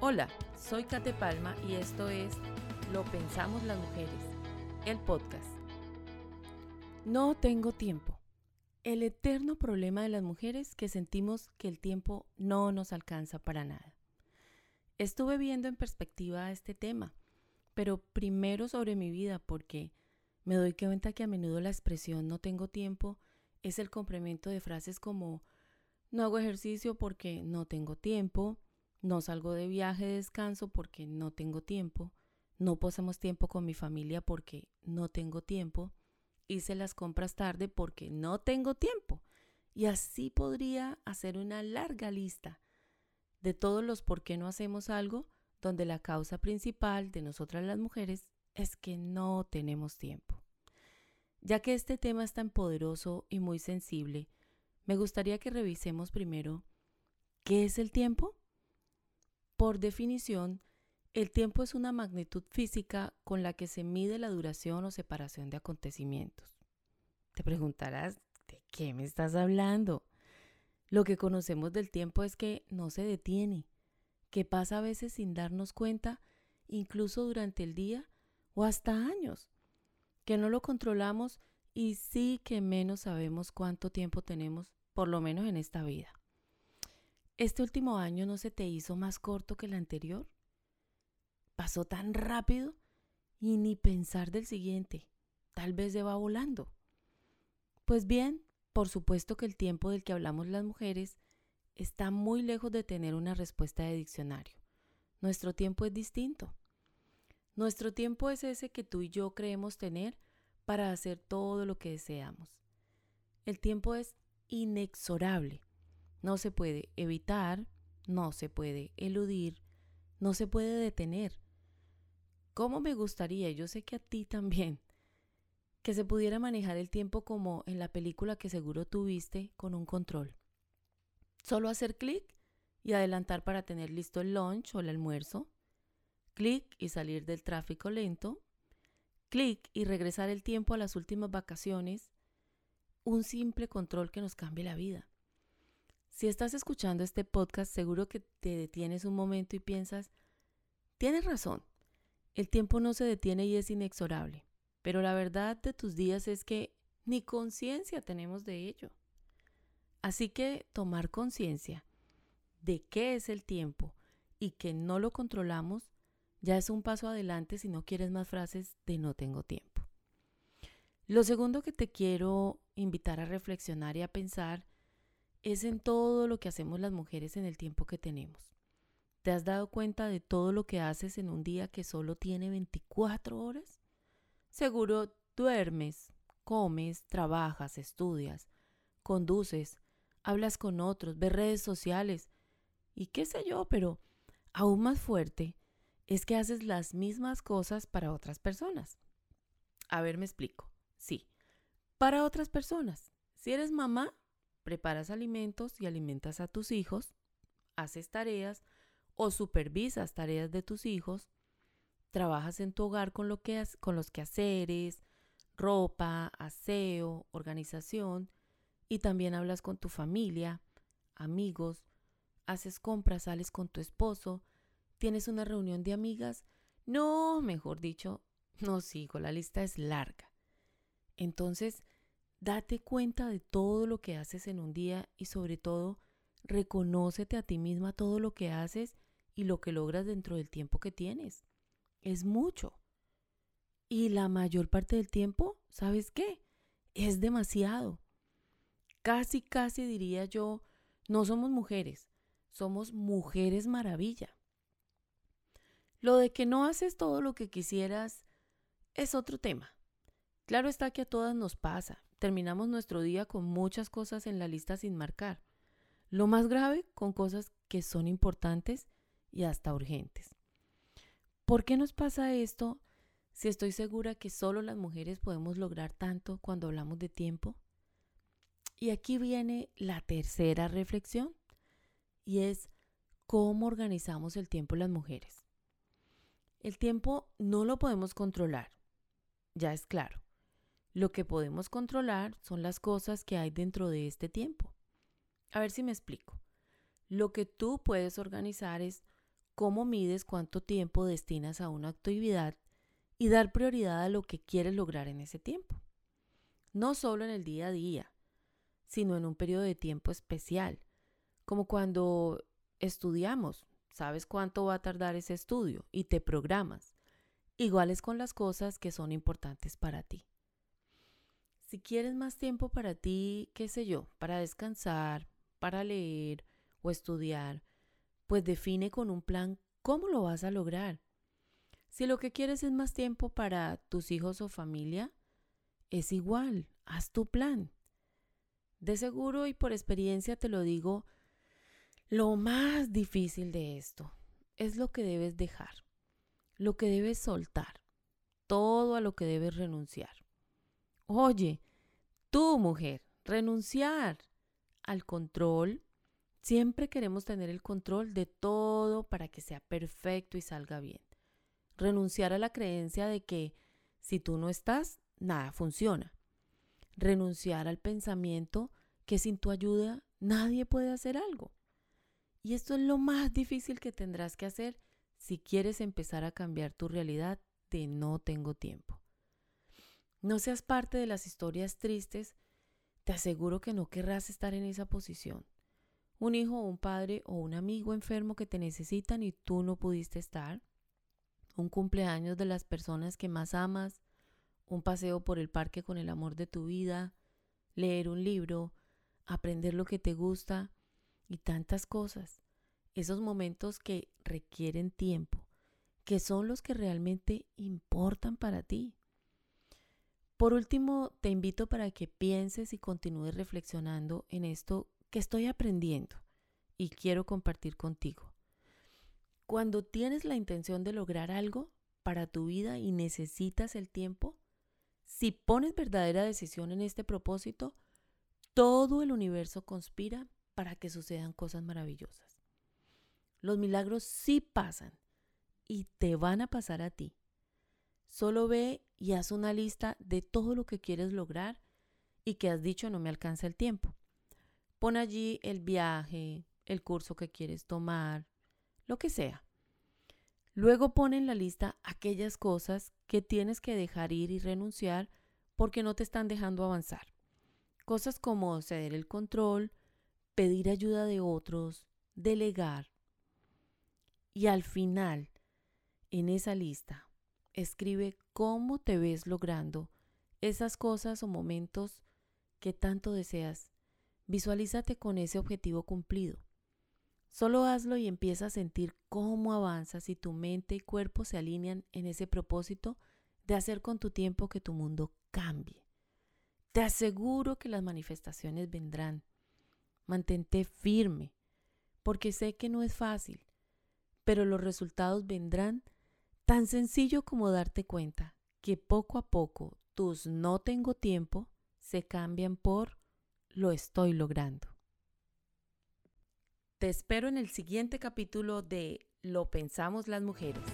Hola, soy Kate Palma y esto es Lo Pensamos las Mujeres, el podcast. No tengo tiempo. El eterno problema de las mujeres que sentimos que el tiempo no nos alcanza para nada. Estuve viendo en perspectiva este tema, pero primero sobre mi vida porque me doy cuenta que a menudo la expresión no tengo tiempo es el complemento de frases como no hago ejercicio porque no tengo tiempo, no salgo de viaje de descanso porque no tengo tiempo, no pasamos tiempo con mi familia porque no tengo tiempo, hice las compras tarde porque no tengo tiempo. Y así podría hacer una larga lista de todos los por qué no hacemos algo donde la causa principal de nosotras las mujeres es que no tenemos tiempo. Ya que este tema es tan poderoso y muy sensible, me gustaría que revisemos primero qué es el tiempo. Por definición, el tiempo es una magnitud física con la que se mide la duración o separación de acontecimientos. Te preguntarás, ¿de qué me estás hablando? Lo que conocemos del tiempo es que no se detiene, que pasa a veces sin darnos cuenta, incluso durante el día o hasta años que no lo controlamos y sí que menos sabemos cuánto tiempo tenemos, por lo menos en esta vida. ¿Este último año no se te hizo más corto que el anterior? Pasó tan rápido y ni pensar del siguiente. Tal vez se va volando. Pues bien, por supuesto que el tiempo del que hablamos las mujeres está muy lejos de tener una respuesta de diccionario. Nuestro tiempo es distinto. Nuestro tiempo es ese que tú y yo creemos tener para hacer todo lo que deseamos. El tiempo es inexorable. No se puede evitar, no se puede eludir, no se puede detener. ¿Cómo me gustaría, yo sé que a ti también, que se pudiera manejar el tiempo como en la película que seguro tuviste con un control? Solo hacer clic y adelantar para tener listo el lunch o el almuerzo, clic y salir del tráfico lento, clic y regresar el tiempo a las últimas vacaciones, un simple control que nos cambie la vida. Si estás escuchando este podcast, seguro que te detienes un momento y piensas, tienes razón, el tiempo no se detiene y es inexorable, pero la verdad de tus días es que ni conciencia tenemos de ello. Así que tomar conciencia de qué es el tiempo y que no lo controlamos ya es un paso adelante si no quieres más frases de no tengo tiempo. Lo segundo que te quiero invitar a reflexionar y a pensar es en todo lo que hacemos las mujeres en el tiempo que tenemos. ¿Te has dado cuenta de todo lo que haces en un día que solo tiene 24 horas? Seguro duermes, comes, trabajas, estudias, conduces, hablas con otros, ves redes sociales y qué sé yo, pero aún más fuerte, es que haces las mismas cosas para otras personas. A ver, me explico. Sí, para otras personas. Si eres mamá, preparas alimentos y alimentas a tus hijos, haces tareas o supervisas tareas de tus hijos, trabajas en tu hogar con, lo que, con los quehaceres, ropa, aseo, organización, y también hablas con tu familia, amigos, haces compras, sales con tu esposo, ¿Tienes una reunión de amigas? No, mejor dicho, no sigo, la lista es larga. Entonces, date cuenta de todo lo que haces en un día y sobre todo, reconócete a ti misma todo lo que haces y lo que logras dentro del tiempo que tienes. Es mucho. Y la mayor parte del tiempo, ¿sabes qué? Es demasiado. Casi, casi diría yo, no somos mujeres, somos mujeres maravilla. Lo de que no haces todo lo que quisieras es otro tema. Claro está que a todas nos pasa. Terminamos nuestro día con muchas cosas en la lista sin marcar. Lo más grave con cosas que son importantes y hasta urgentes. ¿Por qué nos pasa esto si estoy segura que solo las mujeres podemos lograr tanto cuando hablamos de tiempo? Y aquí viene la tercera reflexión y es cómo organizamos el tiempo las mujeres. El tiempo no lo podemos controlar, ya es claro. Lo que podemos controlar son las cosas que hay dentro de este tiempo. A ver si me explico. Lo que tú puedes organizar es cómo mides cuánto tiempo destinas a una actividad y dar prioridad a lo que quieres lograr en ese tiempo. No solo en el día a día, sino en un periodo de tiempo especial, como cuando estudiamos, sabes cuánto va a tardar ese estudio y te programas. Iguales con las cosas que son importantes para ti. Si quieres más tiempo para ti, qué sé yo, para descansar, para leer o estudiar, pues define con un plan cómo lo vas a lograr. Si lo que quieres es más tiempo para tus hijos o familia, es igual, haz tu plan. De seguro y por experiencia te lo digo, lo más difícil de esto es lo que debes dejar, lo que debes soltar, todo a lo que debes renunciar. Oye, tú mujer, renunciar al control, Siempre queremos tener el control de todo para que sea perfecto y salga bien. Renunciar a la creencia de que si tú no estás, nada funciona. Renunciar al pensamiento que sin tu ayuda nadie puede hacer algo. Y esto es lo más difícil que tendrás que hacer si quieres empezar a cambiar tu realidad de no tengo tiempo. No seas parte de las historias tristes, te aseguro que no querrás estar en esa posición. Un hijo un padre o un amigo enfermo que te necesitan y tú no pudiste estar, un cumpleaños de las personas que más amas, un paseo por el parque con el amor de tu vida, leer un libro, aprender lo que te gusta. Y tantas cosas. Esos momentos que requieren tiempo, que son los que realmente importan para ti. Por último, te invito para que pienses y continúes reflexionando en esto que estoy aprendiendo y quiero compartir contigo. Cuando tienes la intención de lograr algo para tu vida y necesitas el tiempo, si pones verdadera decisión en este propósito, todo el universo conspira para que sucedan cosas maravillosas. Los milagros sí pasan y te van a pasar a ti. Solo ve y haz una lista de todo lo que quieres lograr y que has dicho no me alcanza el tiempo. Pon allí el viaje, el curso que quieres tomar, lo que sea. Luego pon en la lista aquellas cosas que tienes que dejar ir y renunciar porque no te están dejando avanzar. Cosas como ceder el control, pedir ayuda de otros, delegar. Y al final, en esa lista, escribe cómo te ves logrando esas cosas o momentos que tanto deseas Visualízate con ese objetivo cumplido. Solo hazlo y empieza a sentir cómo avanzas y tu mente y cuerpo se alinean en ese propósito de hacer con tu tiempo que tu mundo cambie. Te aseguro que las manifestaciones vendrán. Mantente firme, porque sé que no es fácil, pero los resultados vendrán tan sencillo como darte cuenta que poco a poco tus no tengo tiempo se cambian por lo estoy logrando. Te espero en el siguiente capítulo de Lo pensamos las mujeres.